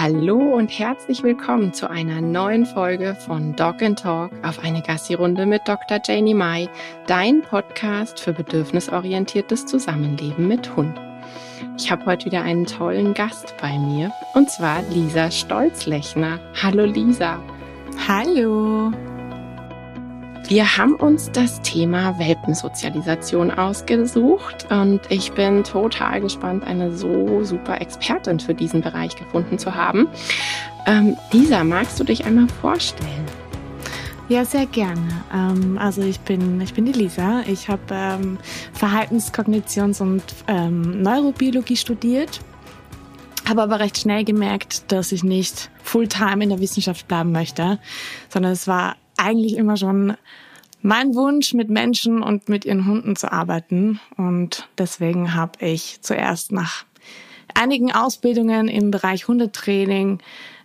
Hallo und herzlich willkommen zu einer neuen Folge von Dog and Talk auf eine Gassi-Runde mit Dr. Janie Mai, dein Podcast für bedürfnisorientiertes Zusammenleben mit Hund. Ich habe heute wieder einen tollen Gast bei mir und zwar Lisa Stolzlechner. Hallo Lisa. Hallo. Wir haben uns das Thema Welpensozialisation ausgesucht und ich bin total gespannt, eine so super Expertin für diesen Bereich gefunden zu haben. Ähm, Lisa, magst du dich einmal vorstellen? Ja, sehr gerne. Ähm, also ich bin, ich bin die Lisa. Ich habe ähm, Verhaltenskognitions- und ähm, Neurobiologie studiert, habe aber recht schnell gemerkt, dass ich nicht fulltime in der Wissenschaft bleiben möchte, sondern es war eigentlich immer schon mein Wunsch, mit Menschen und mit ihren Hunden zu arbeiten. Und deswegen habe ich zuerst nach einigen Ausbildungen im Bereich Hundetraining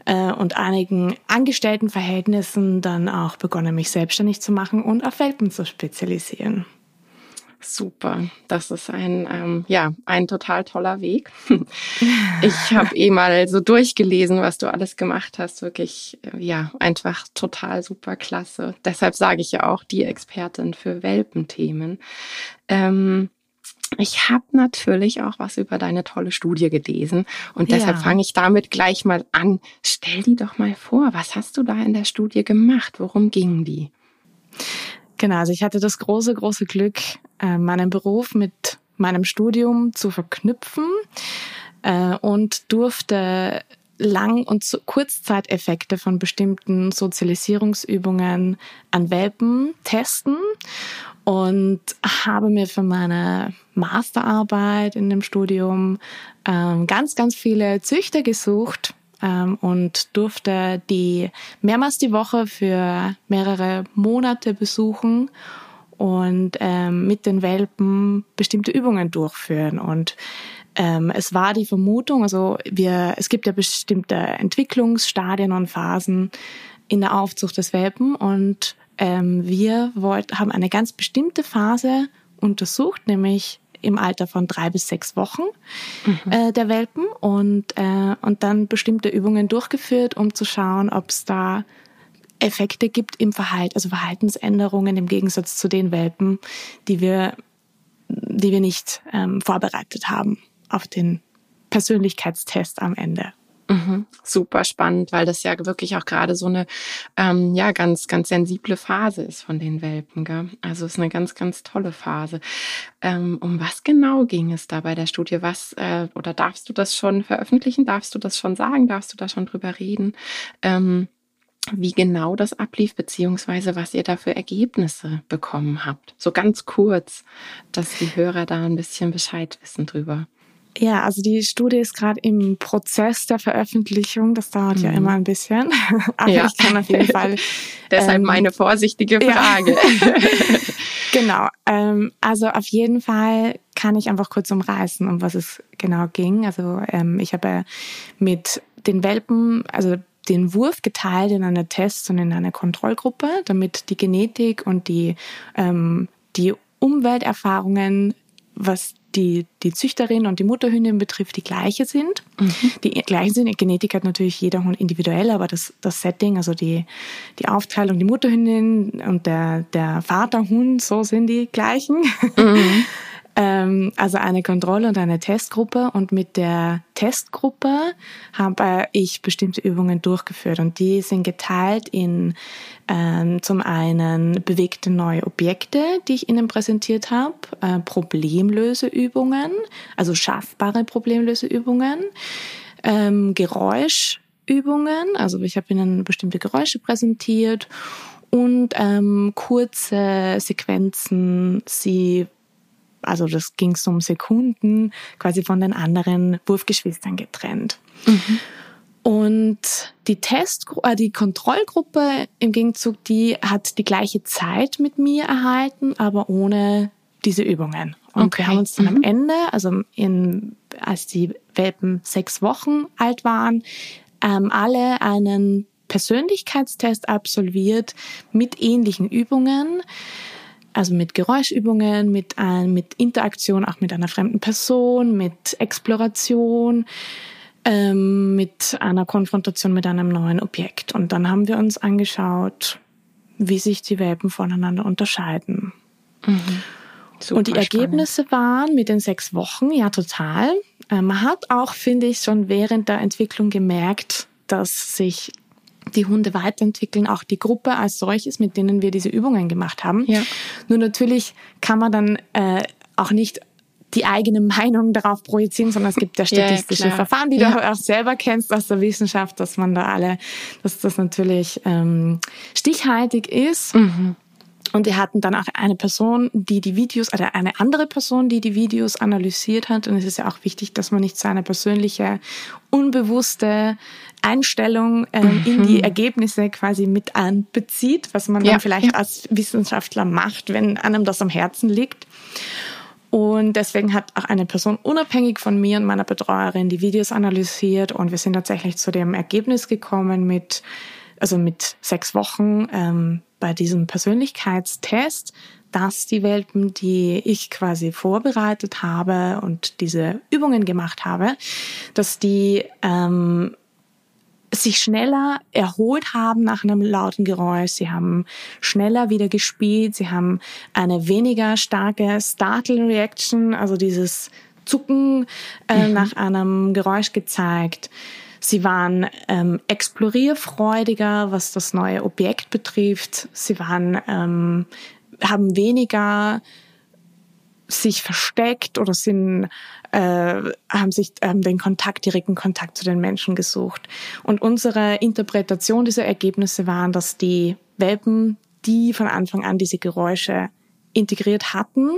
äh, und einigen Angestelltenverhältnissen dann auch begonnen, mich selbstständig zu machen und auf Welpen zu spezialisieren. Super, das ist ein ähm, ja ein total toller Weg. ich habe eh mal so durchgelesen, was du alles gemacht hast. Wirklich äh, ja einfach total super klasse. Deshalb sage ich ja auch die Expertin für Welpenthemen. Ähm, ich habe natürlich auch was über deine tolle Studie gelesen und deshalb ja. fange ich damit gleich mal an. Stell die doch mal vor, was hast du da in der Studie gemacht? Worum ging die? Genau, also ich hatte das große, große Glück, äh, meinen Beruf mit meinem Studium zu verknüpfen äh, und durfte Lang- und Kurzzeiteffekte von bestimmten Sozialisierungsübungen an Welpen testen und habe mir für meine Masterarbeit in dem Studium ähm, ganz, ganz viele Züchter gesucht, ähm, und durfte die mehrmals die Woche für mehrere Monate besuchen und ähm, mit den Welpen bestimmte Übungen durchführen. Und ähm, es war die Vermutung, also wir, es gibt ja bestimmte Entwicklungsstadien und Phasen in der Aufzucht des Welpen und ähm, wir wollt, haben eine ganz bestimmte Phase untersucht, nämlich im Alter von drei bis sechs Wochen mhm. äh, der Welpen und, äh, und dann bestimmte Übungen durchgeführt, um zu schauen, ob es da Effekte gibt im Verhalten, also Verhaltensänderungen im Gegensatz zu den Welpen, die wir, die wir nicht ähm, vorbereitet haben auf den Persönlichkeitstest am Ende. Mhm. Super spannend, weil das ja wirklich auch gerade so eine ähm, ja ganz ganz sensible Phase ist von den Welpen. Gell? Also es ist eine ganz ganz tolle Phase. Ähm, um was genau ging es da bei der Studie? Was äh, oder darfst du das schon veröffentlichen? Darfst du das schon sagen? Darfst du da schon drüber reden? Ähm, wie genau das ablief, beziehungsweise was ihr da für Ergebnisse bekommen habt. So ganz kurz, dass die Hörer da ein bisschen Bescheid wissen drüber. Ja, also die Studie ist gerade im Prozess der Veröffentlichung. Das dauert mhm. ja immer ein bisschen. Aber ja. ich kann auf jeden Fall. Deshalb ähm, meine vorsichtige Frage. Ja. genau. Ähm, also auf jeden Fall kann ich einfach kurz umreißen, um was es genau ging. Also ähm, ich habe mit den Welpen, also den Wurf geteilt in eine Test- und in eine Kontrollgruppe, damit die Genetik und die, ähm, die Umwelterfahrungen, was die, die Züchterin und die Mutterhündin betrifft, die gleiche sind. Mhm. Die gleichen sind. Genetik hat natürlich jeder Hund individuell, aber das, das Setting, also die, die Aufteilung, die Mutterhündin und der, der Vaterhund, so sind die gleichen. Mhm. Ähm, also eine Kontrolle und eine Testgruppe. Und mit der Testgruppe habe ich bestimmte Übungen durchgeführt. Und die sind geteilt in ähm, zum einen bewegte neue Objekte, die ich Ihnen präsentiert habe, äh, Problemlöseübungen, also schaffbare Problemlöseübungen, ähm, Geräuschübungen, also ich habe Ihnen bestimmte Geräusche präsentiert und ähm, kurze Sequenzen, sie also das ging so um Sekunden, quasi von den anderen Wurfgeschwistern getrennt. Mhm. Und die Test, äh, die Kontrollgruppe im Gegenzug, die hat die gleiche Zeit mit mir erhalten, aber ohne diese Übungen. Und okay. wir haben uns dann mhm. am Ende, also in, als die Welpen sechs Wochen alt waren, ähm, alle einen Persönlichkeitstest absolviert mit ähnlichen Übungen also mit Geräuschübungen, mit, ein, mit Interaktion auch mit einer fremden Person, mit Exploration, ähm, mit einer Konfrontation mit einem neuen Objekt. Und dann haben wir uns angeschaut, wie sich die Welpen voneinander unterscheiden. Mhm. und die Ergebnisse waren mit den sechs Wochen, ja total. Äh, man hat auch, finde ich, schon während der Entwicklung gemerkt, dass sich die Hunde weiterentwickeln, auch die Gruppe als solches, mit denen wir diese Übungen gemacht haben. Ja. Nur natürlich kann man dann äh, auch nicht die eigene Meinung darauf projizieren, sondern es gibt ja statistische ja, Verfahren, die ja. du auch selber kennst aus der Wissenschaft, dass man da alle, dass das natürlich ähm, stichhaltig ist. Mhm. Und wir hatten dann auch eine Person, die die Videos, oder eine andere Person, die die Videos analysiert hat. Und es ist ja auch wichtig, dass man nicht so eine persönliche, unbewusste Einstellung ähm, mhm. in die mhm. Ergebnisse quasi mit einbezieht, was man ja, dann vielleicht ja. als Wissenschaftler macht, wenn einem das am Herzen liegt. Und deswegen hat auch eine Person unabhängig von mir und meiner Betreuerin die Videos analysiert und wir sind tatsächlich zu dem Ergebnis gekommen mit, also mit sechs Wochen ähm, bei diesem Persönlichkeitstest, dass die Welpen, die ich quasi vorbereitet habe und diese Übungen gemacht habe, dass die ähm, sich schneller erholt haben nach einem lauten Geräusch. Sie haben schneller wieder gespielt. Sie haben eine weniger starke Startle Reaction, also dieses Zucken äh, mhm. nach einem Geräusch gezeigt. Sie waren ähm, explorierfreudiger, was das neue Objekt betrifft. Sie waren, ähm, haben weniger sich versteckt oder sind äh, haben sich ähm, den Kontakt, direkten Kontakt zu den Menschen gesucht. Und unsere Interpretation dieser Ergebnisse waren, dass die Welpen, die von Anfang an diese Geräusche integriert hatten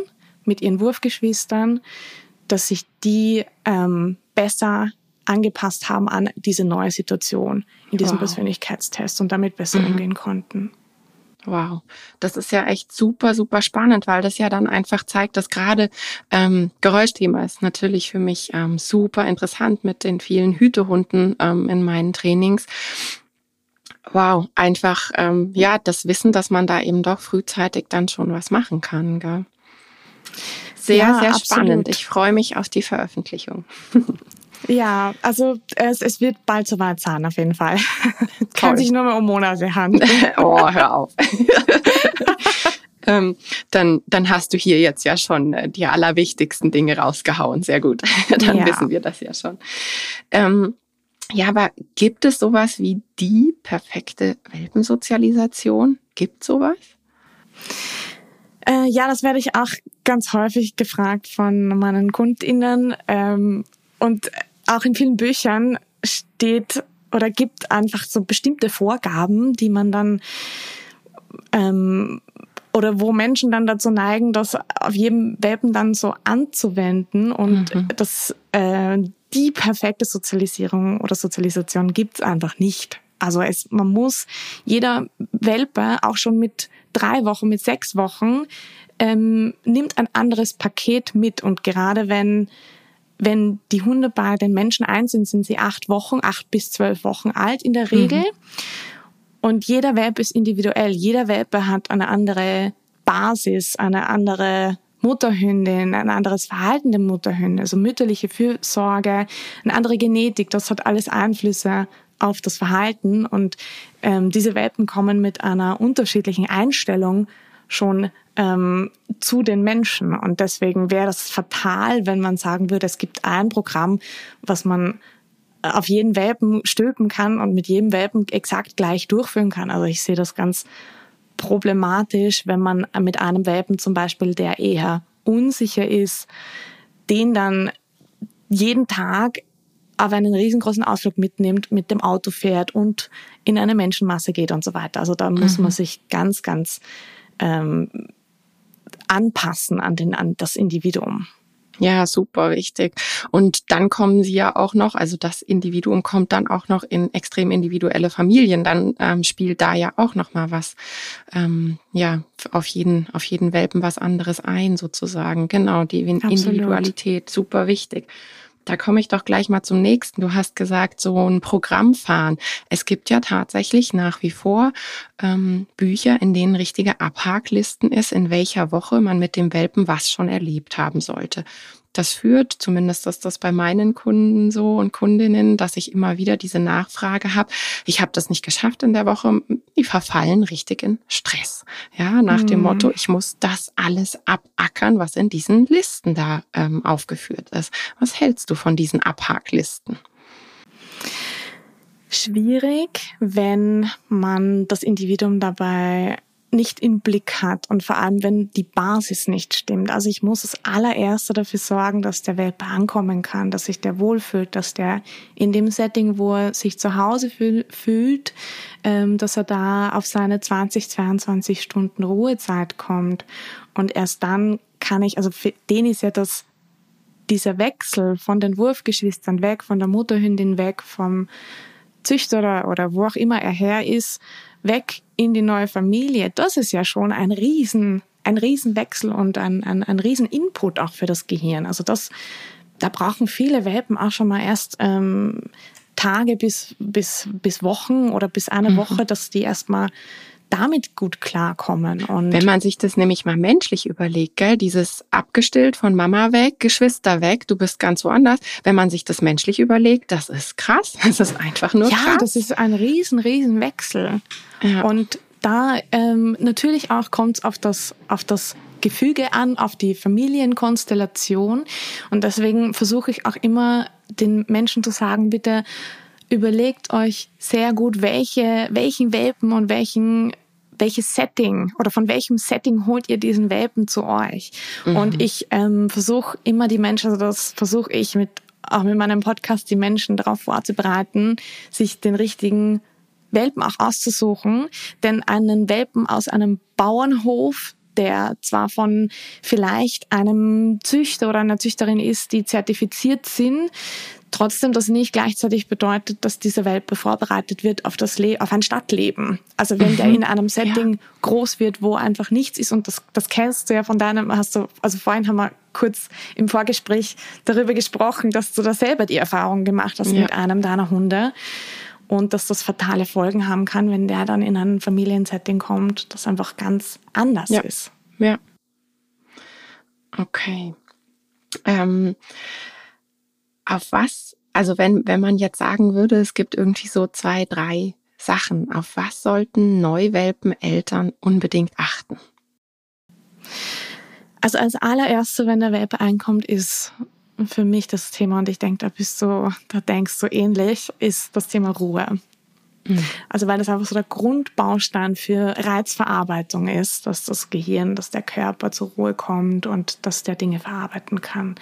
mit ihren Wurfgeschwistern, dass sich die ähm, besser angepasst haben an diese neue Situation in diesem wow. Persönlichkeitstest und damit besser mhm. umgehen konnten. Wow, das ist ja echt super, super spannend, weil das ja dann einfach zeigt, dass gerade ähm, Geräuschthema ist natürlich für mich ähm, super interessant mit den vielen Hütehunden ähm, in meinen Trainings. Wow, einfach ähm, ja das Wissen, dass man da eben doch frühzeitig dann schon was machen kann. Gell? Sehr, ja, sehr absolut. spannend. Ich freue mich auf die Veröffentlichung. Ja, also es, es wird bald soweit sein, auf jeden Fall. Kann sich nur mehr um Monate handeln. oh, hör auf. ähm, dann, dann hast du hier jetzt ja schon äh, die allerwichtigsten Dinge rausgehauen. Sehr gut. dann ja. wissen wir das ja schon. Ähm, ja, aber gibt es sowas wie die perfekte Welpensozialisation? Gibt sowas? Äh, ja, das werde ich auch ganz häufig gefragt von meinen KundInnen. Ähm, und auch in vielen Büchern steht oder gibt einfach so bestimmte Vorgaben, die man dann ähm, oder wo Menschen dann dazu neigen, das auf jedem Welpen dann so anzuwenden und mhm. das äh, die perfekte Sozialisierung oder Sozialisation gibt's einfach nicht. Also es, man muss jeder Welpe auch schon mit drei Wochen, mit sechs Wochen ähm, nimmt ein anderes Paket mit und gerade wenn wenn die Hunde bei den Menschen eins sind, sind sie acht Wochen, acht bis zwölf Wochen alt in der Regel. Mhm. Und jeder Welpe ist individuell. Jeder Welpe hat eine andere Basis, eine andere Mutterhündin, ein anderes Verhalten der Mutterhünde, also mütterliche Fürsorge, eine andere Genetik. Das hat alles Einflüsse auf das Verhalten. Und ähm, diese Welpen kommen mit einer unterschiedlichen Einstellung schon ähm, zu den Menschen. Und deswegen wäre das fatal, wenn man sagen würde, es gibt ein Programm, was man auf jeden Welpen stülpen kann und mit jedem Welpen exakt gleich durchführen kann. Also ich sehe das ganz problematisch, wenn man mit einem Welpen zum Beispiel, der eher unsicher ist, den dann jeden Tag auf einen riesengroßen Ausflug mitnimmt, mit dem Auto fährt und in eine Menschenmasse geht und so weiter. Also da muss mhm. man sich ganz, ganz ähm, anpassen an, den, an das Individuum. Ja, super wichtig. Und dann kommen sie ja auch noch, also das Individuum kommt dann auch noch in extrem individuelle Familien. Dann ähm, spielt da ja auch noch mal was, ähm, ja, auf jeden, auf jeden Welpen was anderes ein, sozusagen. Genau, die Absolut. Individualität, super wichtig. Da komme ich doch gleich mal zum nächsten. Du hast gesagt, so ein Programm fahren. Es gibt ja tatsächlich nach wie vor ähm, Bücher, in denen richtige Abhaklisten ist, in welcher Woche man mit dem Welpen was schon erlebt haben sollte. Das führt, zumindest ist das bei meinen Kunden so und Kundinnen, dass ich immer wieder diese Nachfrage habe. Ich habe das nicht geschafft in der Woche. Die verfallen richtig in Stress. Ja, nach mhm. dem Motto, ich muss das alles abackern, was in diesen Listen da ähm, aufgeführt ist. Was hältst du von diesen Abhaklisten? Schwierig, wenn man das Individuum dabei nicht im Blick hat und vor allem, wenn die Basis nicht stimmt. Also ich muss als allererster dafür sorgen, dass der Welpe ankommen kann, dass sich der wohlfühlt, dass der in dem Setting, wo er sich zu Hause fühlt, ähm, dass er da auf seine 20, 22 Stunden Ruhezeit kommt. Und erst dann kann ich, also für den ist ja das dieser Wechsel von den Wurfgeschwistern weg, von der Mutterhündin weg, vom Züchter oder, oder wo auch immer er her ist, weg in die neue Familie, das ist ja schon ein Riesen, ein Riesenwechsel und ein, ein, ein Rieseninput auch für das Gehirn. Also das, da brauchen viele Welpen auch schon mal erst ähm, Tage bis, bis, bis Wochen oder bis eine mhm. Woche, dass die erstmal damit gut klarkommen. Und Wenn man sich das nämlich mal menschlich überlegt, gell, dieses abgestillt von Mama weg, Geschwister weg, du bist ganz woanders. Wenn man sich das menschlich überlegt, das ist krass. Das ist einfach nur ja, krass. Ja, das ist ein riesen, riesen Wechsel. Ja. Und da ähm, natürlich auch kommt es auf das, auf das Gefüge an, auf die Familienkonstellation. Und deswegen versuche ich auch immer den Menschen zu sagen, bitte überlegt euch sehr gut, welche, welchen Welpen und welchen welches Setting oder von welchem Setting holt ihr diesen Welpen zu euch? Mhm. Und ich ähm, versuche immer die Menschen, also das versuche ich mit auch mit meinem Podcast die Menschen darauf vorzubereiten, sich den richtigen Welpen auch auszusuchen. Denn einen Welpen aus einem Bauernhof, der zwar von vielleicht einem Züchter oder einer Züchterin ist, die zertifiziert sind, Trotzdem das nicht gleichzeitig bedeutet, dass dieser Welpe vorbereitet wird auf das Le auf ein Stadtleben. Also wenn mhm. der in einem Setting ja. groß wird, wo einfach nichts ist und das, das kennst du ja von deinem, hast du, also vorhin haben wir kurz im Vorgespräch darüber gesprochen, dass du da selber die Erfahrung gemacht hast ja. mit einem deiner Hunde und dass das fatale Folgen haben kann, wenn der dann in ein Familiensetting kommt, das einfach ganz anders ja. ist. Ja. Okay. Ähm, auf was, also wenn, wenn man jetzt sagen würde, es gibt irgendwie so zwei, drei Sachen, auf was sollten Neuwelpeneltern unbedingt achten? Also als allererste, wenn der Welpe einkommt, ist für mich das Thema, und ich denke, da bist du, da denkst du ähnlich, ist das Thema Ruhe. Mhm. Also weil das einfach so der Grundbaustein für Reizverarbeitung ist, dass das Gehirn, dass der Körper zur Ruhe kommt und dass der Dinge verarbeiten kann.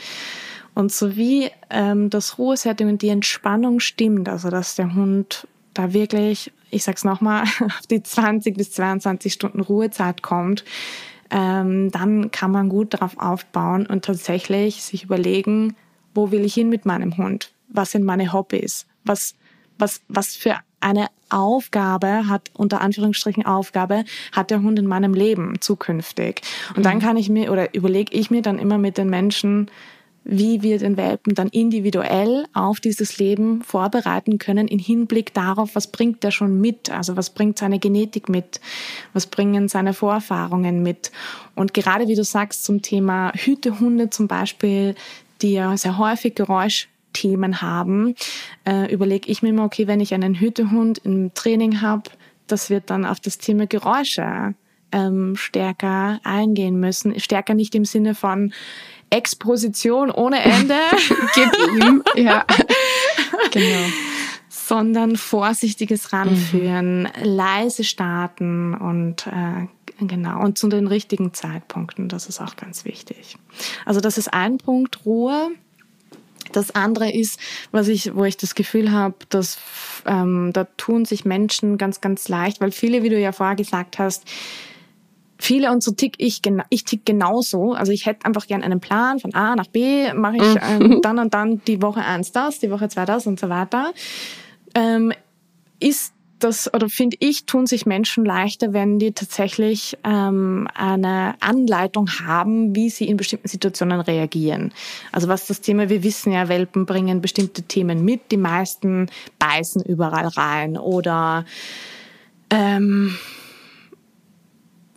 Und so wie ähm, das Ruhesetting und die Entspannung stimmt, also dass der Hund da wirklich, ich sag's nochmal, auf die 20 bis 22 Stunden Ruhezeit kommt, ähm, dann kann man gut darauf aufbauen und tatsächlich sich überlegen, wo will ich hin mit meinem Hund? Was sind meine Hobbys? Was, was, was für eine Aufgabe hat, unter Anführungsstrichen Aufgabe, hat der Hund in meinem Leben zukünftig? Und mhm. dann kann ich mir oder überlege ich mir dann immer mit den Menschen, wie wir den Welpen dann individuell auf dieses Leben vorbereiten können, in Hinblick darauf, was bringt er schon mit, also was bringt seine Genetik mit, was bringen seine Vorerfahrungen mit. Und gerade wie du sagst zum Thema Hütehunde zum Beispiel, die ja sehr häufig Geräuschthemen haben, äh, überlege ich mir immer, okay, wenn ich einen Hütehund im Training habe, das wird dann auf das Thema Geräusche ähm, stärker eingehen müssen. Stärker nicht im Sinne von, Exposition ohne Ende. Gib ihm, ja. genau. Sondern vorsichtiges Ranführen, mhm. leise starten und äh, genau und zu den richtigen Zeitpunkten. Das ist auch ganz wichtig. Also das ist ein Punkt Ruhe. Das andere ist, was ich, wo ich das Gefühl habe, dass ähm, da tun sich Menschen ganz, ganz leicht, weil viele, wie du ja vorher gesagt hast, viele und so tick ich, ich tick genauso. Also ich hätte einfach gern einen Plan von A nach B, mache ich mhm. ähm, dann und dann die Woche eins das, die Woche zwei das und so weiter. Ähm, ist das, oder finde ich, tun sich Menschen leichter, wenn die tatsächlich ähm, eine Anleitung haben, wie sie in bestimmten Situationen reagieren. Also was das Thema, wir wissen ja, Welpen bringen bestimmte Themen mit, die meisten beißen überall rein oder ähm,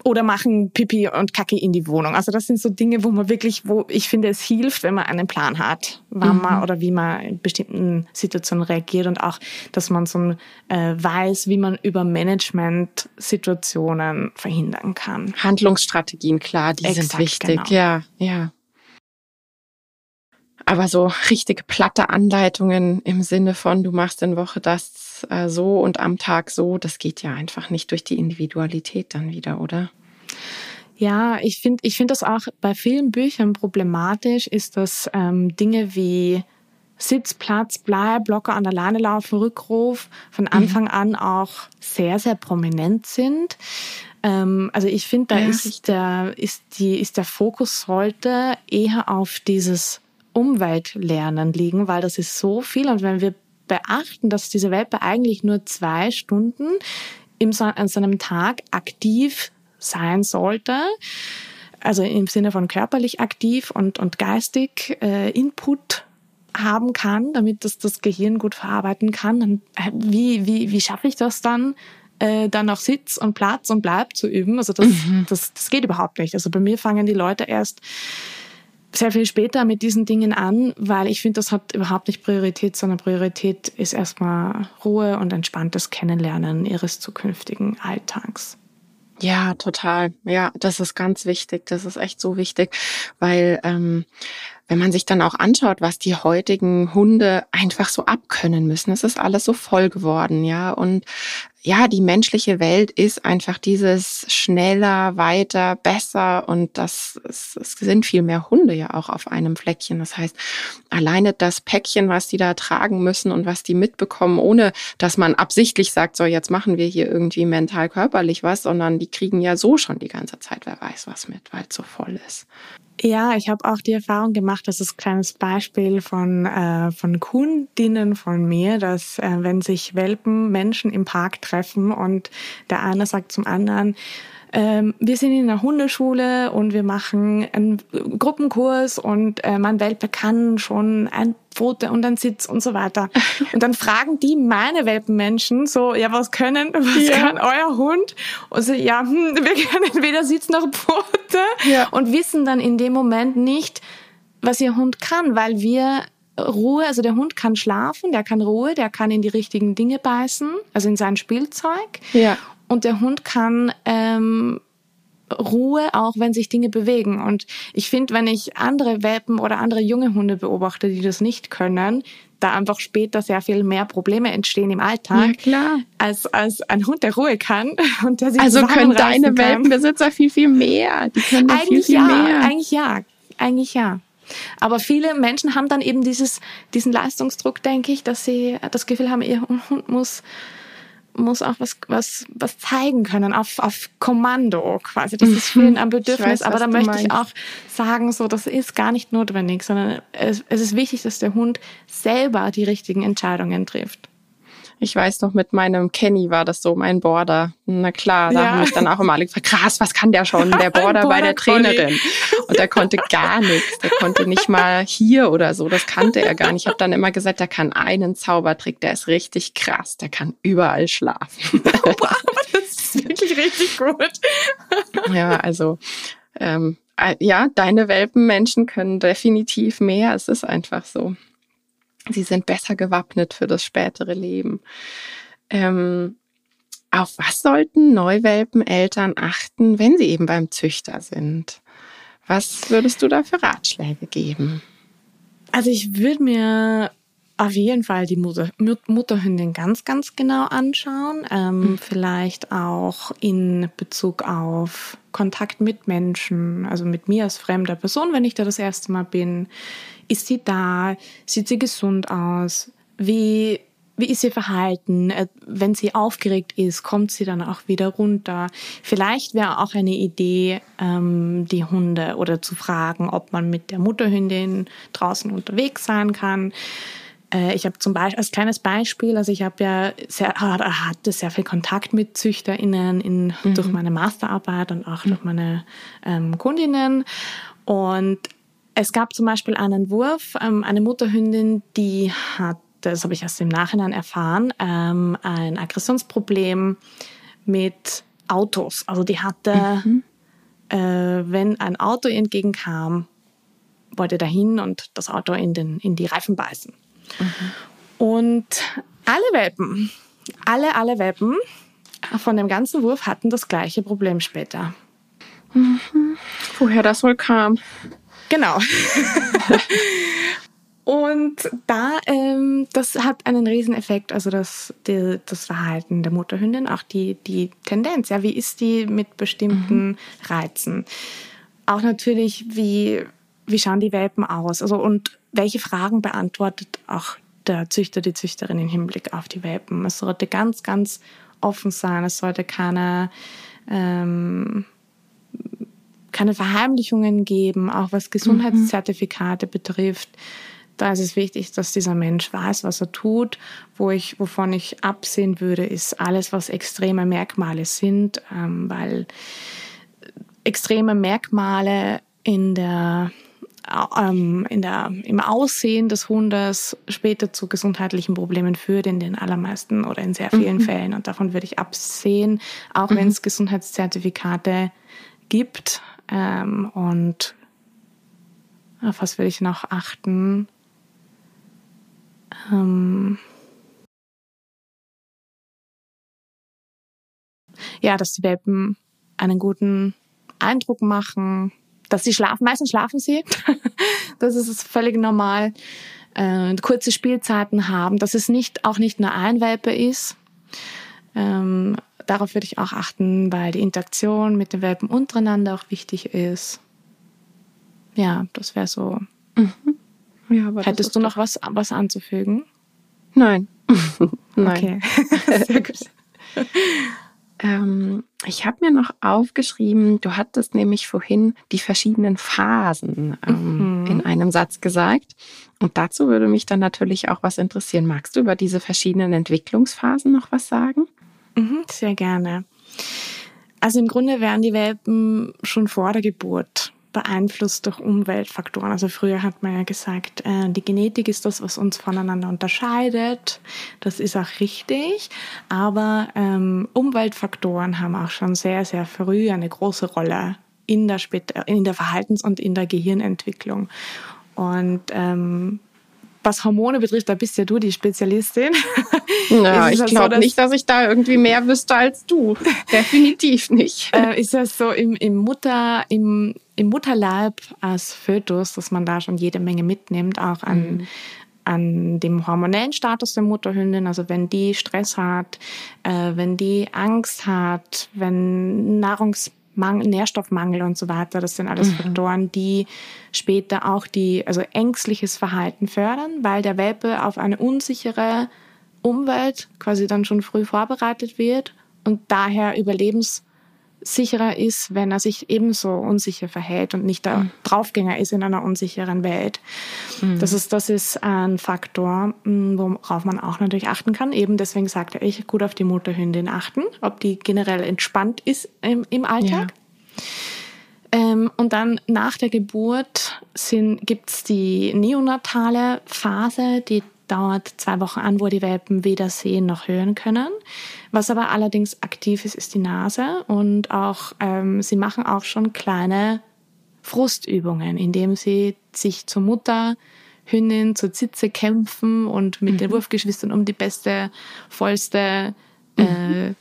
oder machen Pipi und Kacke in die Wohnung. Also das sind so Dinge, wo man wirklich, wo ich finde, es hilft, wenn man einen Plan hat, wann mhm. man oder wie man in bestimmten Situationen reagiert und auch, dass man so äh, weiß, wie man über Management-Situationen verhindern kann. Handlungsstrategien, klar, die Exakt, sind wichtig. Genau. Ja, ja. Aber so richtige platte Anleitungen im Sinne von, du machst in Woche das äh, so und am Tag so, das geht ja einfach nicht durch die Individualität dann wieder, oder? Ja, ich finde ich finde das auch bei vielen Büchern problematisch, ist, dass ähm, Dinge wie Sitzplatz, Bleib, Blocker an der Leine laufen, Rückruf von mhm. Anfang an auch sehr, sehr prominent sind. Ähm, also ich finde, da ja, ist der, ist die, ist der Fokus sollte eher auf dieses Umweltlernen liegen, weil das ist so viel. Und wenn wir beachten, dass diese Welpe eigentlich nur zwei Stunden im, an seinem Tag aktiv sein sollte, also im Sinne von körperlich aktiv und, und geistig äh, Input haben kann, damit das das Gehirn gut verarbeiten kann, dann äh, wie, wie, wie schaffe ich das dann, äh, dann auch Sitz und Platz und Bleib zu üben? Also das, mhm. das, das geht überhaupt nicht. Also bei mir fangen die Leute erst sehr viel später mit diesen Dingen an, weil ich finde, das hat überhaupt nicht Priorität, sondern Priorität ist erstmal Ruhe und entspanntes Kennenlernen ihres zukünftigen Alltags. Ja, total. Ja, das ist ganz wichtig. Das ist echt so wichtig, weil ähm, wenn man sich dann auch anschaut, was die heutigen Hunde einfach so abkönnen müssen, es ist alles so voll geworden, ja. Und ja, die menschliche Welt ist einfach dieses schneller, weiter, besser und das es, es sind viel mehr Hunde ja auch auf einem Fleckchen. Das heißt, alleine das Päckchen, was die da tragen müssen und was die mitbekommen, ohne dass man absichtlich sagt, so jetzt machen wir hier irgendwie mental körperlich was, sondern die kriegen ja so schon die ganze Zeit, wer weiß was mit, weil es so voll ist. Ja, ich habe auch die Erfahrung gemacht, das ist ein kleines Beispiel von, äh, von Kundinnen von mir, dass äh, wenn sich Welpen Menschen im Park treffen und der eine sagt zum anderen, ähm, wir sind in einer Hundeschule und wir machen einen Gruppenkurs und äh, mein Welpe kann schon ein Pfote und ein Sitz und so weiter. Und dann fragen die meine Welpenmenschen so, ja, was können, was ja. kann euer Hund? Und so, ja, hm, wir können weder Sitz noch Pfote ja. und wissen dann in dem Moment nicht, was ihr Hund kann, weil wir Ruhe, also der Hund kann schlafen, der kann Ruhe, der kann in die richtigen Dinge beißen, also in sein Spielzeug. Ja. Und der Hund kann ähm, Ruhe, auch wenn sich Dinge bewegen. Und ich finde, wenn ich andere Welpen oder andere junge Hunde beobachte, die das nicht können, da einfach später sehr viel mehr Probleme entstehen im Alltag, ja, klar. Als, als ein Hund, der Ruhe kann und der sich Also können deine kann. Welpenbesitzer viel, viel mehr. Die können eigentlich viel, viel ja, mehr. Eigentlich ja, eigentlich ja. Aber viele Menschen haben dann eben dieses, diesen Leistungsdruck, denke ich, dass sie das Gefühl haben, ihr Hund muss muss auch was, was, was zeigen können, auf, auf Kommando quasi. Das ist vielen ein Bedürfnis, weiß, aber da möchte meinst. ich auch sagen, so, das ist gar nicht notwendig, sondern es, es ist wichtig, dass der Hund selber die richtigen Entscheidungen trifft. Ich weiß noch, mit meinem Kenny war das so, mein Border. Na klar, da ja. haben mich dann auch immer alle gefragt, krass, was kann der schon? Der Border, Border bei der Trainerin. Und der konnte gar nichts. Der konnte nicht mal hier oder so. Das kannte er gar nicht. Ich habe dann immer gesagt, der kann einen Zaubertrick, der ist richtig krass. Der kann überall schlafen. Wow, das ist wirklich richtig gut. Ja, also ähm, äh, ja, deine Welpenmenschen können definitiv mehr. Es ist einfach so sie sind besser gewappnet für das spätere Leben. Ähm, auf was sollten Neuwelpeneltern achten, wenn sie eben beim Züchter sind? Was würdest du da für Ratschläge geben? Also ich würde mir auf jeden Fall die Mutter, Mutterhündin ganz, ganz genau anschauen. Ähm, mhm. Vielleicht auch in Bezug auf Kontakt mit Menschen, also mit mir als fremder Person, wenn ich da das erste Mal bin. Ist sie da? Sieht sie gesund aus? Wie, wie ist ihr Verhalten? Äh, wenn sie aufgeregt ist, kommt sie dann auch wieder runter? Vielleicht wäre auch eine Idee, ähm, die Hunde oder zu fragen, ob man mit der Mutterhündin draußen unterwegs sein kann. Äh, ich habe zum Beispiel als kleines Beispiel, also ich habe ja sehr, hatte sehr viel Kontakt mit ZüchterInnen in, mhm. durch meine Masterarbeit und auch mhm. durch meine ähm, Kundinnen. Und es gab zum Beispiel einen Wurf, ähm, eine Mutterhündin, die hat, das habe ich erst im Nachhinein erfahren, ähm, ein Aggressionsproblem mit Autos. Also die hatte, mhm. äh, wenn ein Auto entgegenkam, wollte dahin und das Auto in, den, in die Reifen beißen. Mhm. Und alle Welpen, alle, alle Welpen von dem ganzen Wurf hatten das gleiche Problem später. Mhm. Woher das wohl kam. Genau. Und da, ähm, das hat einen Rieseneffekt, also das, die, das Verhalten der Mutterhündin, auch die, die Tendenz, ja, wie ist die mit bestimmten mhm. Reizen? Auch natürlich, wie, wie schauen die Welpen aus? Also, und welche Fragen beantwortet auch der Züchter, die Züchterin im Hinblick auf die Welpen? Es sollte ganz, ganz offen sein. Es sollte keine, ähm, keine Verheimlichungen geben, auch was Gesundheitszertifikate mhm. betrifft. Da ist es wichtig, dass dieser Mensch weiß, was er tut. Wo ich, wovon ich absehen würde, ist alles, was extreme Merkmale sind, ähm, weil extreme Merkmale in der ähm, in der, im Aussehen des Hundes später zu gesundheitlichen Problemen führt, in den allermeisten oder in sehr vielen mhm. Fällen. Und davon würde ich absehen, auch mhm. wenn es Gesundheitszertifikate gibt. Ähm, und auf was würde ich noch achten? Ähm ja, dass die Welpen einen guten Eindruck machen, dass sie schlafen. Meistens schlafen sie. das ist völlig normal. Äh, kurze Spielzeiten haben, dass es nicht, auch nicht nur ein Welpe ist. Ähm, darauf würde ich auch achten, weil die Interaktion mit den Welpen untereinander auch wichtig ist. Ja, das wäre so. Mhm. Ja, Hättest du noch was, was anzufügen? Nein. Nein. Okay. Sehr gut. Ähm, ich habe mir noch aufgeschrieben, du hattest nämlich vorhin die verschiedenen Phasen ähm, mhm. in einem Satz gesagt. Und dazu würde mich dann natürlich auch was interessieren. Magst du über diese verschiedenen Entwicklungsphasen noch was sagen? Mhm, sehr gerne. Also im Grunde werden die Welpen schon vor der Geburt beeinflusst durch Umweltfaktoren. Also früher hat man ja gesagt, äh, die Genetik ist das, was uns voneinander unterscheidet. Das ist auch richtig. Aber ähm, Umweltfaktoren haben auch schon sehr, sehr früh eine große Rolle in der, Verhaltens- und in der Gehirnentwicklung. Und ähm, was Hormone betrifft, da bist ja du die Spezialistin. Ja, ich glaube so, nicht, dass ich da irgendwie mehr wüsste als du. Definitiv nicht. Äh, ist das so im, im, Mutter, im, im Mutterleib als Fötus, dass man da schon jede Menge mitnimmt, auch an, mhm. an dem hormonellen Status der Mutterhündin. Also wenn die Stress hat, äh, wenn die Angst hat, wenn Nahrungs Mangel, Nährstoffmangel und so weiter. Das sind alles mhm. Faktoren, die später auch die, also ängstliches Verhalten fördern, weil der Welpe auf eine unsichere Umwelt quasi dann schon früh vorbereitet wird und daher überlebenssicherer ist, wenn er sich ebenso unsicher verhält und nicht der mhm. Draufgänger ist in einer unsicheren Welt. Mhm. Das ist, das ist ein Faktor, mm, worauf man auch natürlich achten kann. Eben deswegen sagte ich, gut auf die Mutterhündin achten, ob die generell entspannt ist im, im Alltag. Ja. Ähm, und dann nach der Geburt gibt es die neonatale Phase, die dauert zwei Wochen an, wo die Welpen weder sehen noch hören können. Was aber allerdings aktiv ist, ist die Nase und auch ähm, sie machen auch schon kleine Frustübungen, indem sie sich zur Mutter Hündin zur Zitze kämpfen und mit mhm. den Wurfgeschwistern um die beste, vollste äh, mhm.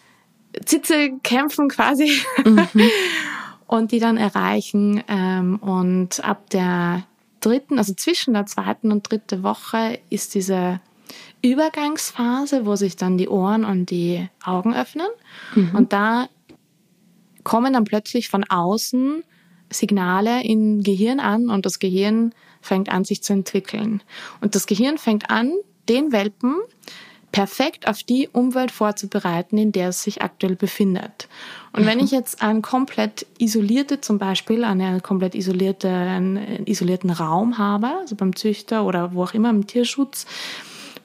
Zitze kämpfen quasi mhm. und die dann erreichen ähm, und ab der dritten, also zwischen der zweiten und dritten Woche ist diese Übergangsphase, wo sich dann die Ohren und die Augen öffnen. Mhm. Und da kommen dann plötzlich von außen Signale im Gehirn an und das Gehirn fängt an, sich zu entwickeln. Und das Gehirn fängt an, den Welpen perfekt auf die Umwelt vorzubereiten, in der es sich aktuell befindet. Und wenn ich jetzt einen komplett isolierte, zum Beispiel einen komplett isolierte, einen isolierten Raum habe, also beim Züchter oder wo auch immer im Tierschutz,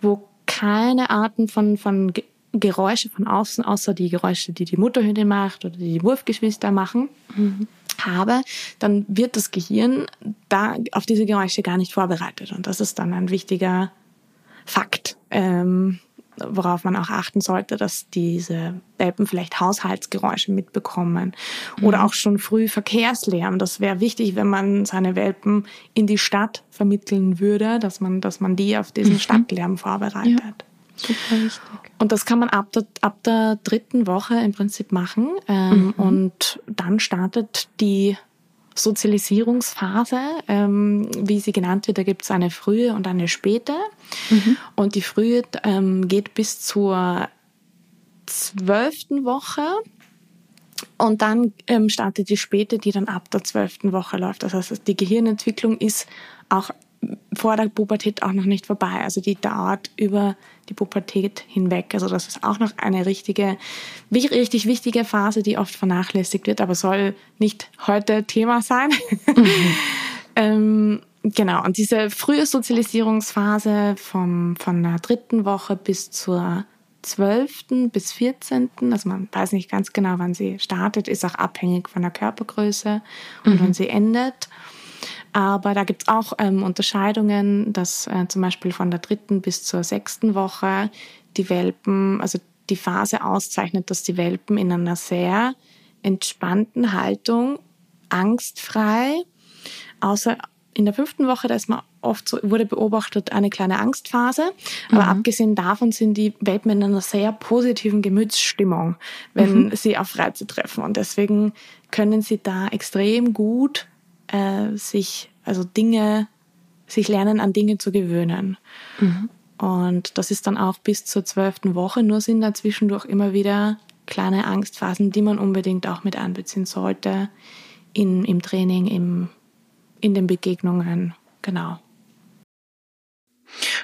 wo keine Arten von, von Geräusche von außen, außer die Geräusche, die die Mutterhündin macht oder die, die Wurfgeschwister machen, mhm. habe, dann wird das Gehirn da auf diese Geräusche gar nicht vorbereitet. Und das ist dann ein wichtiger Fakt. Ähm, worauf man auch achten sollte, dass diese Welpen vielleicht Haushaltsgeräusche mitbekommen oder mhm. auch schon früh Verkehrslärm. Das wäre wichtig, wenn man seine Welpen in die Stadt vermitteln würde, dass man, dass man die auf diesen mhm. Stadtlärm vorbereitet. Ja. Super wichtig. Und das kann man ab der, ab der dritten Woche im Prinzip machen. Ähm, mhm. Und dann startet die Sozialisierungsphase, ähm, wie sie genannt wird. Da gibt es eine frühe und eine späte. Mhm. Und die frühe ähm, geht bis zur zwölften Woche. Und dann ähm, startet die späte, die dann ab der zwölften Woche läuft. Das heißt, die Gehirnentwicklung ist auch vor der Pubertät auch noch nicht vorbei. Also die dauert über die Pubertät hinweg. Also das ist auch noch eine richtige, richtig wichtige Phase, die oft vernachlässigt wird, aber soll nicht heute Thema sein. Mhm. ähm, genau, und diese frühe Sozialisierungsphase vom, von der dritten Woche bis zur zwölften bis vierzehnten, also man weiß nicht ganz genau, wann sie startet, ist auch abhängig von der Körpergröße und mhm. wann sie endet. Aber da gibt es auch ähm, Unterscheidungen, dass äh, zum Beispiel von der dritten bis zur sechsten Woche die Welpen, also die Phase auszeichnet, dass die Welpen in einer sehr entspannten Haltung, angstfrei, außer in der fünften Woche, da ist man oft so, wurde beobachtet eine kleine Angstphase. Aber mhm. abgesehen davon sind die Welpen in einer sehr positiven Gemütsstimmung, wenn mhm. sie auf Reize treffen. Und deswegen können sie da extrem gut äh, sich, also Dinge, sich lernen an Dinge zu gewöhnen. Mhm. Und das ist dann auch bis zur zwölften Woche, nur sind da zwischendurch immer wieder kleine Angstphasen, die man unbedingt auch mit einbeziehen sollte in, im Training, im, in den Begegnungen. Genau.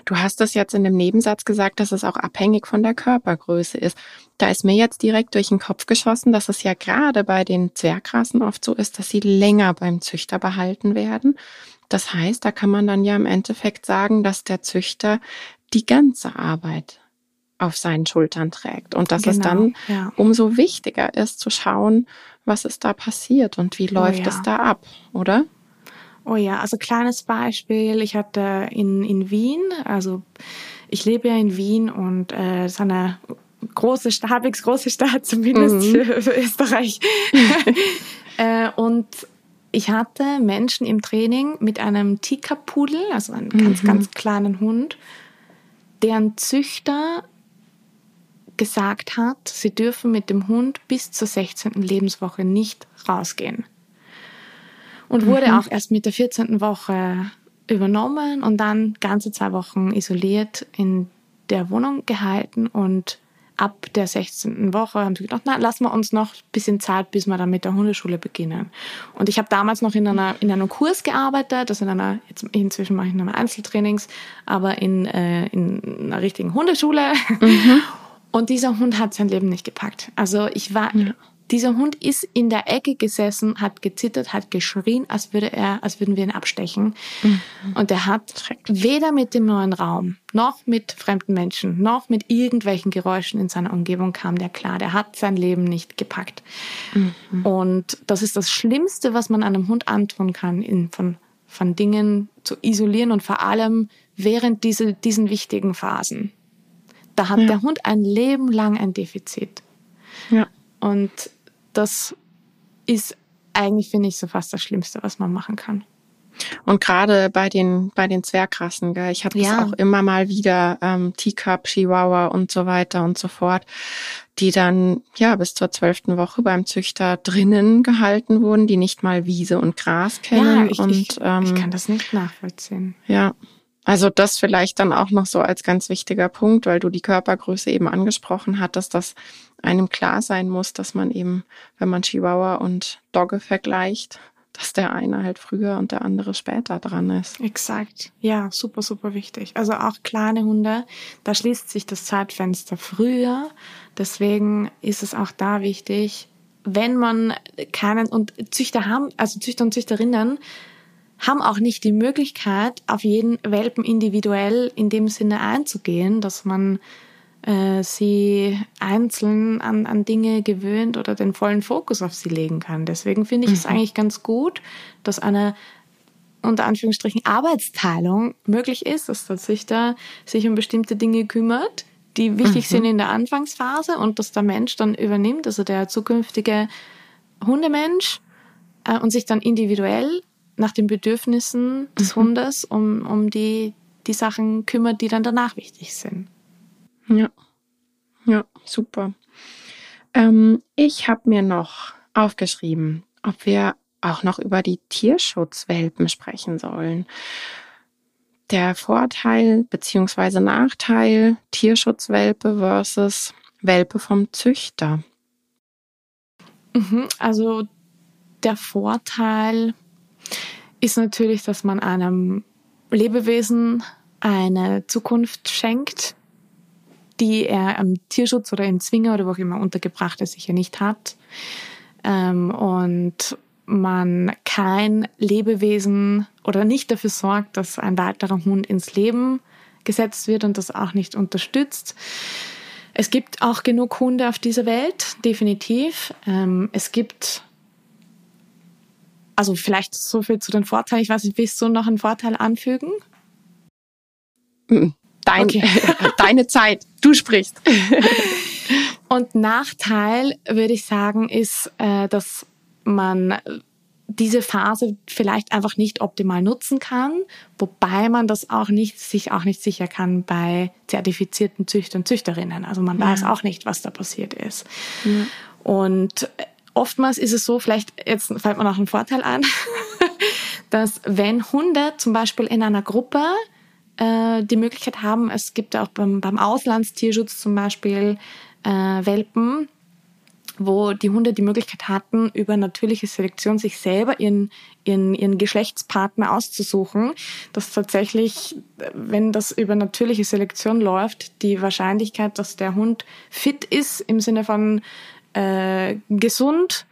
Du hast das jetzt in dem Nebensatz gesagt, dass es auch abhängig von der Körpergröße ist. Da ist mir jetzt direkt durch den Kopf geschossen, dass es ja gerade bei den Zwergrassen oft so ist, dass sie länger beim Züchter behalten werden. Das heißt, da kann man dann ja im Endeffekt sagen, dass der Züchter die ganze Arbeit auf seinen Schultern trägt und dass genau, es dann ja. umso wichtiger ist zu schauen, was ist da passiert und wie oh läuft oh ja. es da ab, oder? Oh ja, also kleines Beispiel. Ich hatte in, in Wien, also ich lebe ja in Wien und äh, es ist eine große, halbwegs große Stadt, zumindest mhm. für, für, Österreich. äh, und ich hatte Menschen im Training mit einem Tika-Pudel, also einem mhm. ganz, ganz kleinen Hund, deren Züchter gesagt hat, sie dürfen mit dem Hund bis zur 16. Lebenswoche nicht rausgehen und wurde mhm. auch erst mit der 14. Woche übernommen und dann ganze zwei Wochen isoliert in der Wohnung gehalten und ab der 16. Woche haben sie gedacht, na, lassen wir uns noch ein bisschen Zeit, bis wir dann mit der Hundeschule beginnen. Und ich habe damals noch in, einer, in einem Kurs gearbeitet, also in einer, jetzt inzwischen mache ich noch Einzeltrainings, aber in, äh, in einer richtigen Hundeschule. Mhm. Und dieser Hund hat sein Leben nicht gepackt. Also ich war ja. Dieser Hund ist in der Ecke gesessen, hat gezittert, hat geschrien, als würde er, als würden wir ihn abstechen. Mhm. Und er hat weder mit dem neuen Raum, noch mit fremden Menschen, noch mit irgendwelchen Geräuschen in seiner Umgebung kam der klar. Der hat sein Leben nicht gepackt. Mhm. Und das ist das Schlimmste, was man einem Hund antun kann, ihn von, von Dingen zu isolieren und vor allem während diese, diesen wichtigen Phasen. Da hat ja. der Hund ein Leben lang ein Defizit. Ja. Und das ist eigentlich, finde ich, so fast das Schlimmste, was man machen kann. Und gerade bei den, bei den Zwergrassen, gell, ich hatte ja. auch immer mal wieder ähm, Teacup, Chihuahua und so weiter und so fort, die dann ja bis zur zwölften Woche beim Züchter drinnen gehalten wurden, die nicht mal Wiese und Gras kennen. Ja, ich, und, ich, ähm, ich kann das nicht nachvollziehen. Ja. Also das vielleicht dann auch noch so als ganz wichtiger Punkt, weil du die Körpergröße eben angesprochen hattest, dass einem klar sein muss, dass man eben, wenn man Chihuahua und Dogge vergleicht, dass der eine halt früher und der andere später dran ist. Exakt. Ja, super, super wichtig. Also auch kleine Hunde, da schließt sich das Zeitfenster früher. Deswegen ist es auch da wichtig, wenn man keinen, und Züchter haben, also Züchter und Züchterinnen, haben auch nicht die Möglichkeit, auf jeden Welpen individuell in dem Sinne einzugehen, dass man äh, sie einzeln an, an Dinge gewöhnt oder den vollen Fokus auf sie legen kann. Deswegen finde ich mhm. es eigentlich ganz gut, dass eine unter Anführungsstrichen Arbeitsteilung möglich ist, dass der Züchter sich um bestimmte Dinge kümmert, die wichtig mhm. sind in der Anfangsphase und dass der Mensch dann übernimmt, also der zukünftige Hundemensch äh, und sich dann individuell nach den Bedürfnissen des mhm. Hundes um, um die, die Sachen kümmert, die dann danach wichtig sind. Ja, ja, super. Ähm, ich habe mir noch aufgeschrieben, ob wir auch noch über die Tierschutzwelpen sprechen sollen. Der Vorteil bzw. Nachteil Tierschutzwelpe versus Welpe vom Züchter. Mhm, also der Vorteil ist natürlich, dass man einem Lebewesen eine Zukunft schenkt, die er am Tierschutz oder im Zwinger oder wo auch immer untergebracht ist, sicher nicht hat. Ähm, und man kein Lebewesen oder nicht dafür sorgt, dass ein weiterer Hund ins Leben gesetzt wird und das auch nicht unterstützt. Es gibt auch genug Hunde auf dieser Welt, definitiv. Ähm, es gibt, also vielleicht so viel zu den Vorteilen. Ich weiß nicht, willst du noch einen Vorteil anfügen? Dein, okay. deine Zeit, du sprichst. Und Nachteil, würde ich sagen, ist, äh, dass man diese Phase vielleicht einfach nicht optimal nutzen kann, wobei man das auch nicht, sich auch nicht sicher kann bei zertifizierten Züchtern und Züchterinnen. Also man ja. weiß auch nicht, was da passiert ist. Ja. Und oftmals ist es so, vielleicht, jetzt fällt mir noch ein Vorteil an, dass wenn Hunde zum Beispiel in einer Gruppe äh, die Möglichkeit haben, es gibt auch beim, beim Auslandstierschutz zum Beispiel äh, Welpen, wo die Hunde die Möglichkeit hatten, über natürliche Selektion sich selber ihren, ihren, ihren Geschlechtspartner auszusuchen, dass tatsächlich, wenn das über natürliche Selektion läuft, die Wahrscheinlichkeit, dass der Hund fit ist im Sinne von äh, gesund,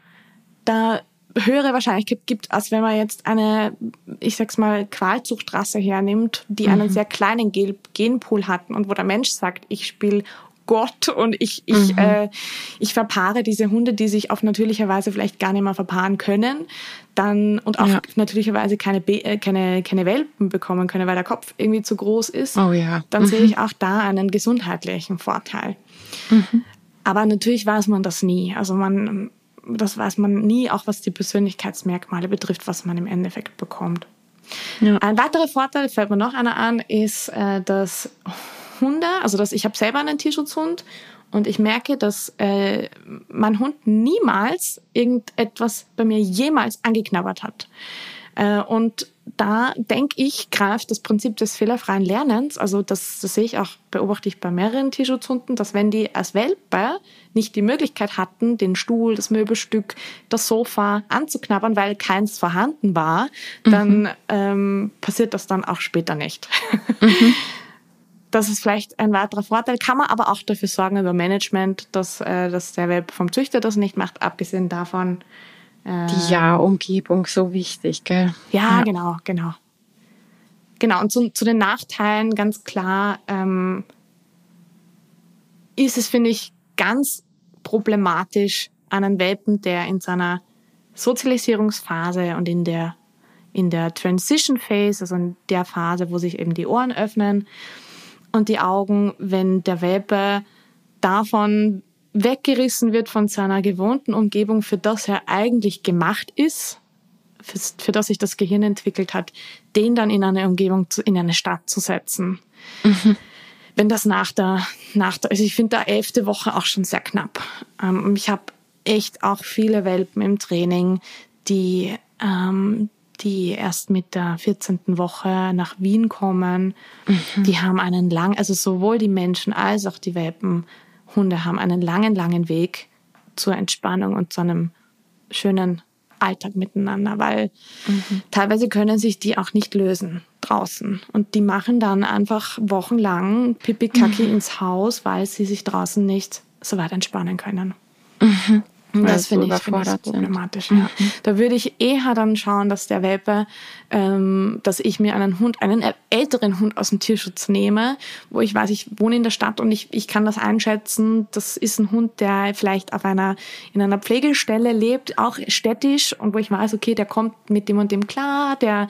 da höhere Wahrscheinlichkeit gibt, als wenn man jetzt eine, ich sag's mal, Qualzuchtrasse hernimmt, die einen mhm. sehr kleinen Genpool hatten und wo der Mensch sagt, ich spiele Gott und ich, ich, mhm. äh, ich verpaare diese Hunde, die sich auf natürliche Weise vielleicht gar nicht mehr verpaaren können, dann und auch ja. natürlicherweise keine, äh, keine, keine Welpen bekommen können, weil der Kopf irgendwie zu groß ist, oh ja. dann mhm. sehe ich auch da einen gesundheitlichen Vorteil. Mhm. Aber natürlich weiß man das nie. Also man, das weiß man nie, auch was die Persönlichkeitsmerkmale betrifft, was man im Endeffekt bekommt. Ja. Ein weiterer Vorteil, fällt mir noch einer an, ist, äh, dass Hunde, also dass ich habe selber einen Tierschutzhund und ich merke, dass äh, mein Hund niemals irgendetwas bei mir jemals angeknabbert hat. Äh, und da denke ich, greift das Prinzip des fehlerfreien Lernens, also das, das sehe ich auch, beobachte ich bei mehreren Tierschutzhunden, dass wenn die als Welpe nicht die Möglichkeit hatten, den Stuhl, das Möbelstück, das Sofa anzuknabbern, weil keins vorhanden war, dann mhm. ähm, passiert das dann auch später nicht. Mhm. Das ist vielleicht ein weiterer Vorteil, kann man aber auch dafür sorgen über Management, dass, äh, dass der Web vom Züchter das nicht macht, abgesehen davon. Äh, Die Ja-Umgebung so wichtig, gell? Ja, ja, genau, genau. Genau, und zu, zu den Nachteilen ganz klar ähm, ist es, finde ich, ganz problematisch, einen Welpen, der in seiner Sozialisierungsphase und in der, in der Transition Phase, also in der Phase, wo sich eben die Ohren öffnen, und die Augen, wenn der Welpe davon weggerissen wird von seiner gewohnten Umgebung, für das er eigentlich gemacht ist, für, für das sich das Gehirn entwickelt hat, den dann in eine Umgebung, zu, in eine Stadt zu setzen. Mhm. Wenn das nach der, nach der, also ich finde da elfte Woche auch schon sehr knapp. Ähm, ich habe echt auch viele Welpen im Training, die, ähm, die erst mit der 14. Woche nach Wien kommen. Mhm. Die haben einen lang, also sowohl die Menschen als auch die Welpenhunde haben einen langen, langen Weg zur Entspannung und zu einem schönen Alltag miteinander, weil mhm. teilweise können sich die auch nicht lösen draußen. Und die machen dann einfach wochenlang Pipi-Kaki mhm. ins Haus, weil sie sich draußen nicht so weit entspannen können. Mhm. Das finde ich, find ich problematisch. Ja. Mhm. Da würde ich eher dann schauen, dass der Welpe, ähm, dass ich mir einen Hund, einen älteren Hund aus dem Tierschutz nehme, wo ich weiß, ich wohne in der Stadt und ich, ich kann das einschätzen. Das ist ein Hund, der vielleicht auf einer, in einer Pflegestelle lebt, auch städtisch und wo ich weiß, okay, der kommt mit dem und dem klar, der,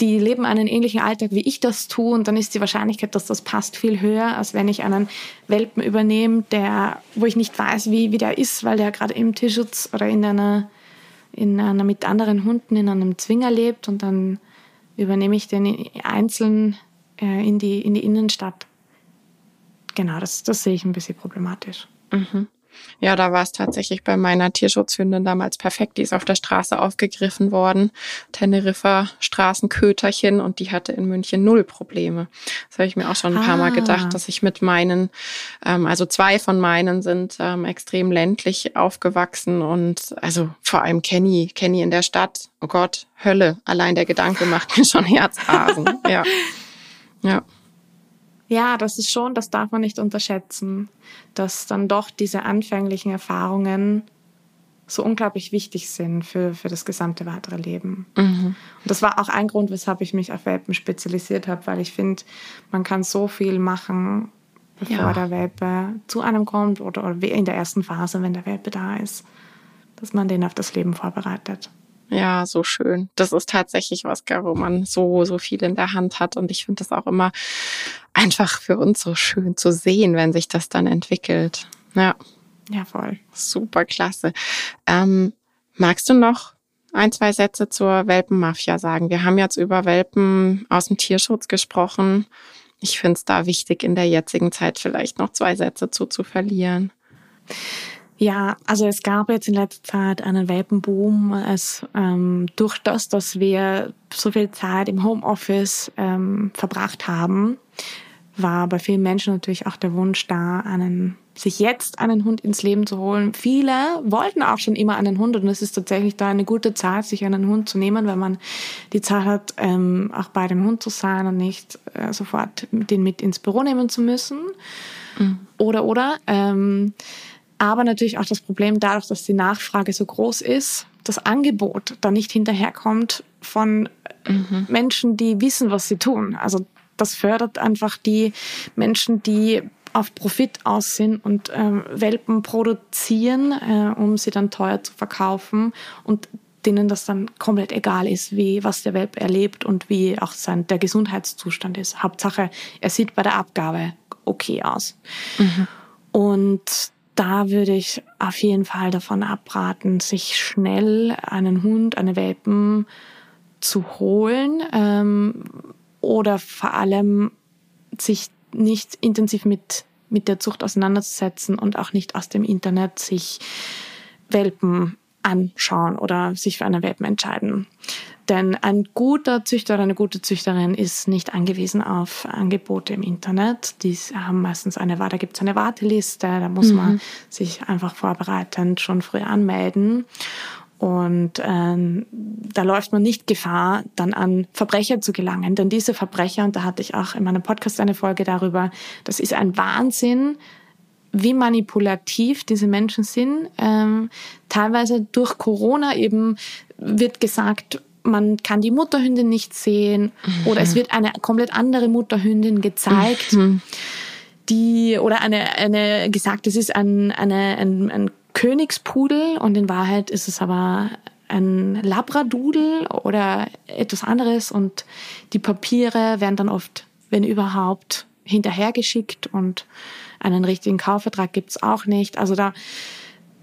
die leben einen ähnlichen Alltag, wie ich das tue. Und dann ist die Wahrscheinlichkeit, dass das passt, viel höher, als wenn ich einen Welpen übernehme, der, wo ich nicht weiß, wie, wie der ist, weil der gerade im Tierschutz oder in einer, in einer mit anderen Hunden in einem Zwinger lebt. Und dann übernehme ich den einzeln äh, in, die, in die Innenstadt. Genau, das, das sehe ich ein bisschen problematisch. Mhm. Ja, da war es tatsächlich bei meiner Tierschutzhündin damals perfekt. Die ist auf der Straße aufgegriffen worden. Teneriffa Straßenköterchen und die hatte in München null Probleme. Das habe ich mir auch schon ein ah. paar Mal ah. gedacht, dass ich mit meinen, ähm, also zwei von meinen sind ähm, extrem ländlich aufgewachsen und also vor allem Kenny, Kenny in der Stadt. Oh Gott, Hölle. Allein der Gedanke macht mir schon Herzrasen. ja. Ja. Ja, das ist schon, das darf man nicht unterschätzen, dass dann doch diese anfänglichen Erfahrungen so unglaublich wichtig sind für, für das gesamte weitere Leben. Mhm. Und das war auch ein Grund, weshalb ich mich auf Welpen spezialisiert habe, weil ich finde, man kann so viel machen, bevor ja. der Welpe zu einem kommt oder, oder in der ersten Phase, wenn der Welpe da ist, dass man den auf das Leben vorbereitet. Ja, so schön. Das ist tatsächlich was, wo man so, so viel in der Hand hat. Und ich finde das auch immer einfach für uns so schön zu sehen, wenn sich das dann entwickelt. Ja. Ja, voll. Super klasse. Ähm, magst du noch ein, zwei Sätze zur Welpenmafia sagen? Wir haben jetzt über Welpen aus dem Tierschutz gesprochen. Ich finde es da wichtig, in der jetzigen Zeit vielleicht noch zwei Sätze zu, zu verlieren. Ja, also es gab jetzt in letzter Zeit einen Welpenboom. Es, ähm, durch das, dass wir so viel Zeit im Homeoffice ähm, verbracht haben, war bei vielen Menschen natürlich auch der Wunsch da, einen, sich jetzt einen Hund ins Leben zu holen. Viele wollten auch schon immer einen Hund und es ist tatsächlich da eine gute Zeit, sich einen Hund zu nehmen, wenn man die Zeit hat, ähm, auch bei dem Hund zu sein und nicht äh, sofort den mit ins Büro nehmen zu müssen. Mhm. Oder, oder. Ähm, aber natürlich auch das Problem dadurch, dass die Nachfrage so groß ist, das Angebot da nicht hinterherkommt von mhm. Menschen, die wissen, was sie tun. Also das fördert einfach die Menschen, die auf Profit aus sind und ähm, Welpen produzieren, äh, um sie dann teuer zu verkaufen und denen das dann komplett egal ist, wie was der Welp erlebt und wie auch sein der Gesundheitszustand ist. Hauptsache, er sieht bei der Abgabe okay aus. Mhm. Und da würde ich auf jeden Fall davon abraten, sich schnell einen Hund, eine Welpen zu holen ähm, oder vor allem sich nicht intensiv mit, mit der Zucht auseinanderzusetzen und auch nicht aus dem Internet sich Welpen anschauen oder sich für einen Welpen entscheiden. Denn ein guter Züchter oder eine gute Züchterin ist nicht angewiesen auf Angebote im Internet. Die haben meistens eine, da gibt es eine Warteliste, da muss mhm. man sich einfach vorbereitend schon früh anmelden. Und ähm, da läuft man nicht Gefahr, dann an Verbrecher zu gelangen. Denn diese Verbrecher, und da hatte ich auch in meinem Podcast eine Folge darüber, das ist ein Wahnsinn, wie manipulativ diese Menschen sind. Ähm, teilweise durch Corona eben wird gesagt, man kann die Mutterhündin nicht sehen mhm. oder es wird eine komplett andere Mutterhündin gezeigt, mhm. die oder eine eine gesagt, es ist ein eine ein, ein Königspudel und in Wahrheit ist es aber ein Labradudel oder etwas anderes und die Papiere werden dann oft, wenn überhaupt, hinterhergeschickt und einen richtigen Kaufvertrag gibt's auch nicht. Also da,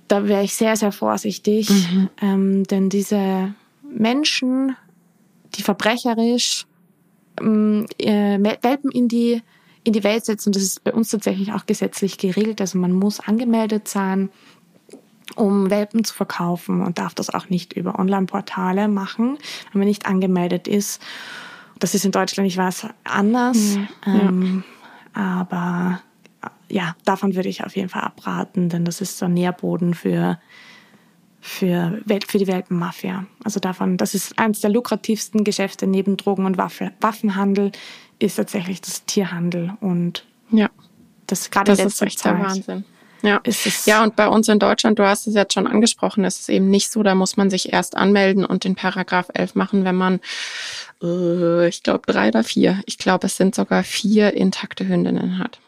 da wäre ich sehr, sehr vorsichtig, mhm. ähm, denn diese Menschen, die verbrecherisch ähm, äh, Welpen in die, in die Welt setzen. Das ist bei uns tatsächlich auch gesetzlich geregelt. Also man muss angemeldet sein, um Welpen zu verkaufen und darf das auch nicht über Online-Portale machen, wenn man nicht angemeldet ist. Das ist in Deutschland, ich weiß, anders. Mhm. Ähm, aber ja, davon würde ich auf jeden Fall abraten, denn das ist so ein Nährboden für für, für die Welpenmafia. Also davon, das ist eines der lukrativsten Geschäfte neben Drogen- und Waffe, Waffenhandel, ist tatsächlich das Tierhandel. Und ja, das gerade das ist echt Zeit der Wahnsinn. Ja. ja, und bei uns in Deutschland, du hast es jetzt schon angesprochen, ist es eben nicht so, da muss man sich erst anmelden und den Paragraph 11 machen, wenn man, äh, ich glaube, drei oder vier, ich glaube, es sind sogar vier intakte Hündinnen hat.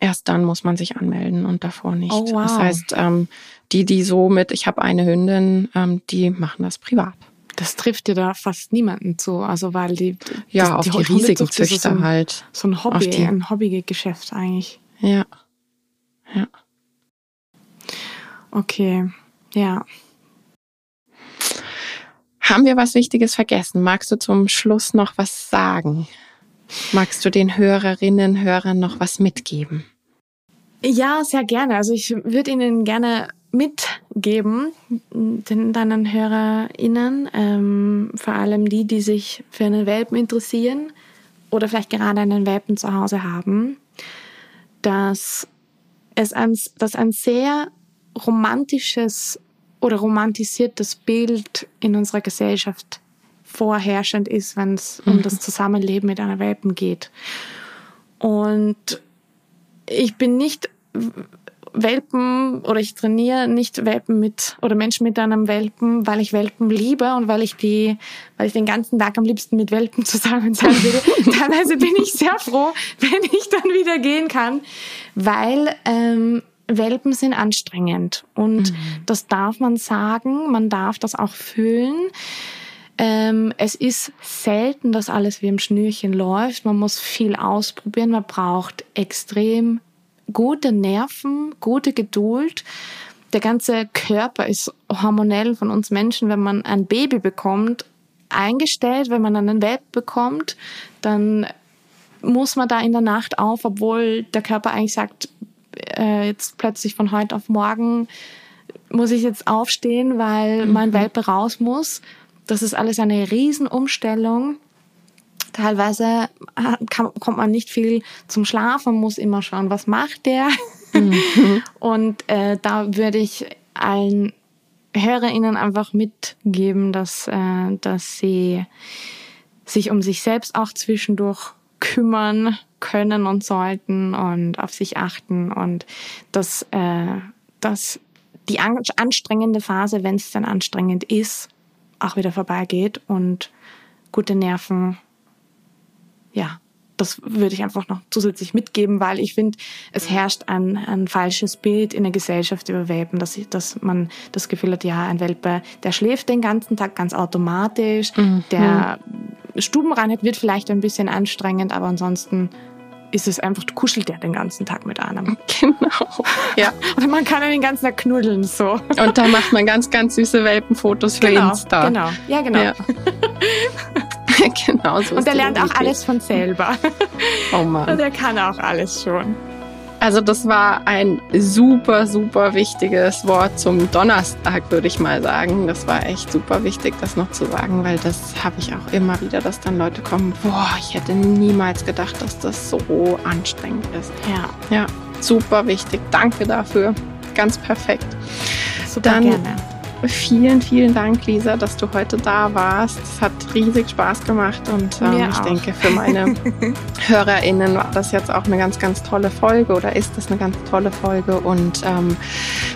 Erst dann muss man sich anmelden und davor nicht. Oh, wow. Das heißt, ähm, die, die so mit, ich habe eine Hündin, ähm, die machen das privat. das trifft ja da fast niemanden zu. Also weil die ja das, auf die, die riesigen Züchter so ein, halt so ein Hobby, die, ein Hobbygeschäft eigentlich. Ja, ja. Okay, ja. Haben wir was Wichtiges vergessen? Magst du zum Schluss noch was sagen? Magst du den Hörerinnen, Hörern noch was mitgeben? Ja, sehr gerne. Also ich würde Ihnen gerne mitgeben, den deinen HörerInnen, ähm, vor allem die, die sich für einen Welpen interessieren oder vielleicht gerade einen Welpen zu Hause haben, dass es ein, dass ein sehr romantisches oder romantisiertes Bild in unserer Gesellschaft vorherrschend ist, wenn es mhm. um das Zusammenleben mit einer Welpen geht. Und ich bin nicht Welpen oder ich trainiere nicht Welpen mit oder Menschen mit einem Welpen, weil ich Welpen liebe und weil ich die, weil ich den ganzen Tag am liebsten mit Welpen zusammen sein würde. Teilweise bin ich sehr froh, wenn ich dann wieder gehen kann, weil ähm, Welpen sind anstrengend und mhm. das darf man sagen, man darf das auch fühlen. Ähm, es ist selten, dass alles wie im Schnürchen läuft. Man muss viel ausprobieren. Man braucht extrem gute Nerven, gute Geduld. Der ganze Körper ist hormonell von uns Menschen, wenn man ein Baby bekommt, eingestellt. Wenn man einen Welp bekommt, dann muss man da in der Nacht auf, obwohl der Körper eigentlich sagt, äh, jetzt plötzlich von heute auf morgen muss ich jetzt aufstehen, weil mhm. mein Welpe raus muss. Das ist alles eine Riesenumstellung. Teilweise kann, kommt man nicht viel zum Schlafen, muss immer schauen, was macht der. Mhm. Und äh, da würde ich allen HörerInnen einfach mitgeben, dass, äh, dass sie sich um sich selbst auch zwischendurch kümmern können und sollten und auf sich achten und dass, äh, dass die anstrengende Phase, wenn es dann anstrengend ist, auch wieder vorbeigeht und gute Nerven ja, das würde ich einfach noch zusätzlich mitgeben, weil ich finde, es herrscht ein, ein falsches Bild in der Gesellschaft über Welpen, dass, ich, dass man das Gefühl hat, ja, ein Welpe, der schläft den ganzen Tag ganz automatisch, mhm. der Stubenreinheit wird vielleicht ein bisschen anstrengend, aber ansonsten ist es einfach, kuschelt der den ganzen Tag mit einem. Genau. Ja. Und man kann ihn den ganzen Tag knuddeln, so. Und da macht man ganz, ganz süße Welpenfotos für genau, Insta. Genau, ja, genau. Ja. genau so. Und er lernt auch alles von selber. Oh Mann. Und er kann auch alles schon. Also das war ein super, super wichtiges Wort zum Donnerstag, würde ich mal sagen. Das war echt super wichtig, das noch zu sagen, weil das habe ich auch immer wieder, dass dann Leute kommen, boah, ich hätte niemals gedacht, dass das so anstrengend ist. Ja. Ja, super wichtig. Danke dafür. Ganz perfekt. Super dann, gerne. Vielen, vielen Dank, Lisa, dass du heute da warst. Es hat riesig Spaß gemacht und ähm, ich auch. denke, für meine HörerInnen war das jetzt auch eine ganz, ganz tolle Folge oder ist das eine ganz tolle Folge. Und ähm,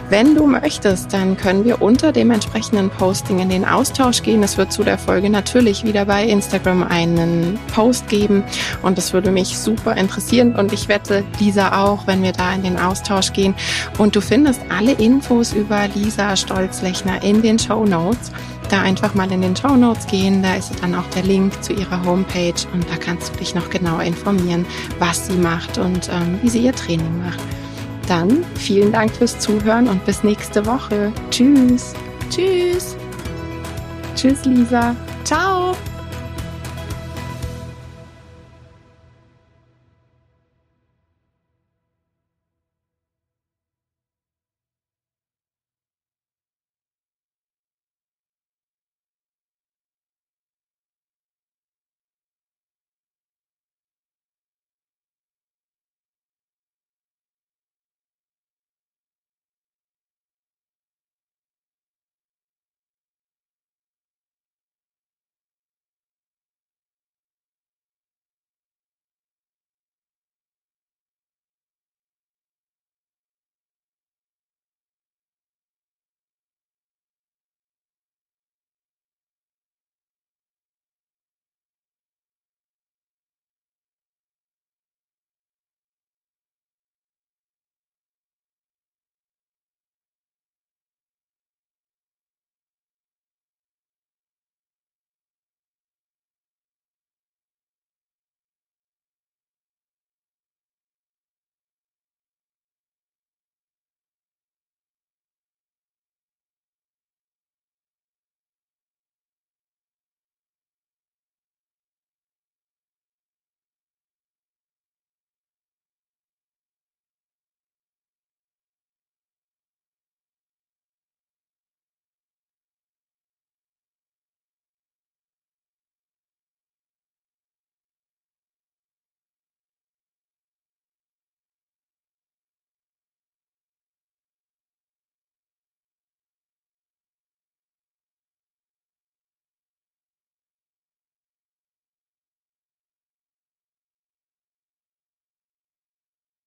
wenn du möchtest, dann können wir unter dem entsprechenden Posting in den Austausch gehen. Es wird zu der Folge natürlich wieder bei Instagram einen Post geben und das würde mich super interessieren und ich wette, Lisa auch, wenn wir da in den Austausch gehen. Und du findest alle Infos über Lisa Stolzlechner in den Show Notes. Da einfach mal in den Show Notes gehen, da ist dann auch der Link zu ihrer Homepage und da kannst du dich noch genauer informieren, was sie macht und ähm, wie sie ihr Training macht. Dann vielen Dank fürs Zuhören und bis nächste Woche. Tschüss. Tschüss. Tschüss, Lisa. Ciao.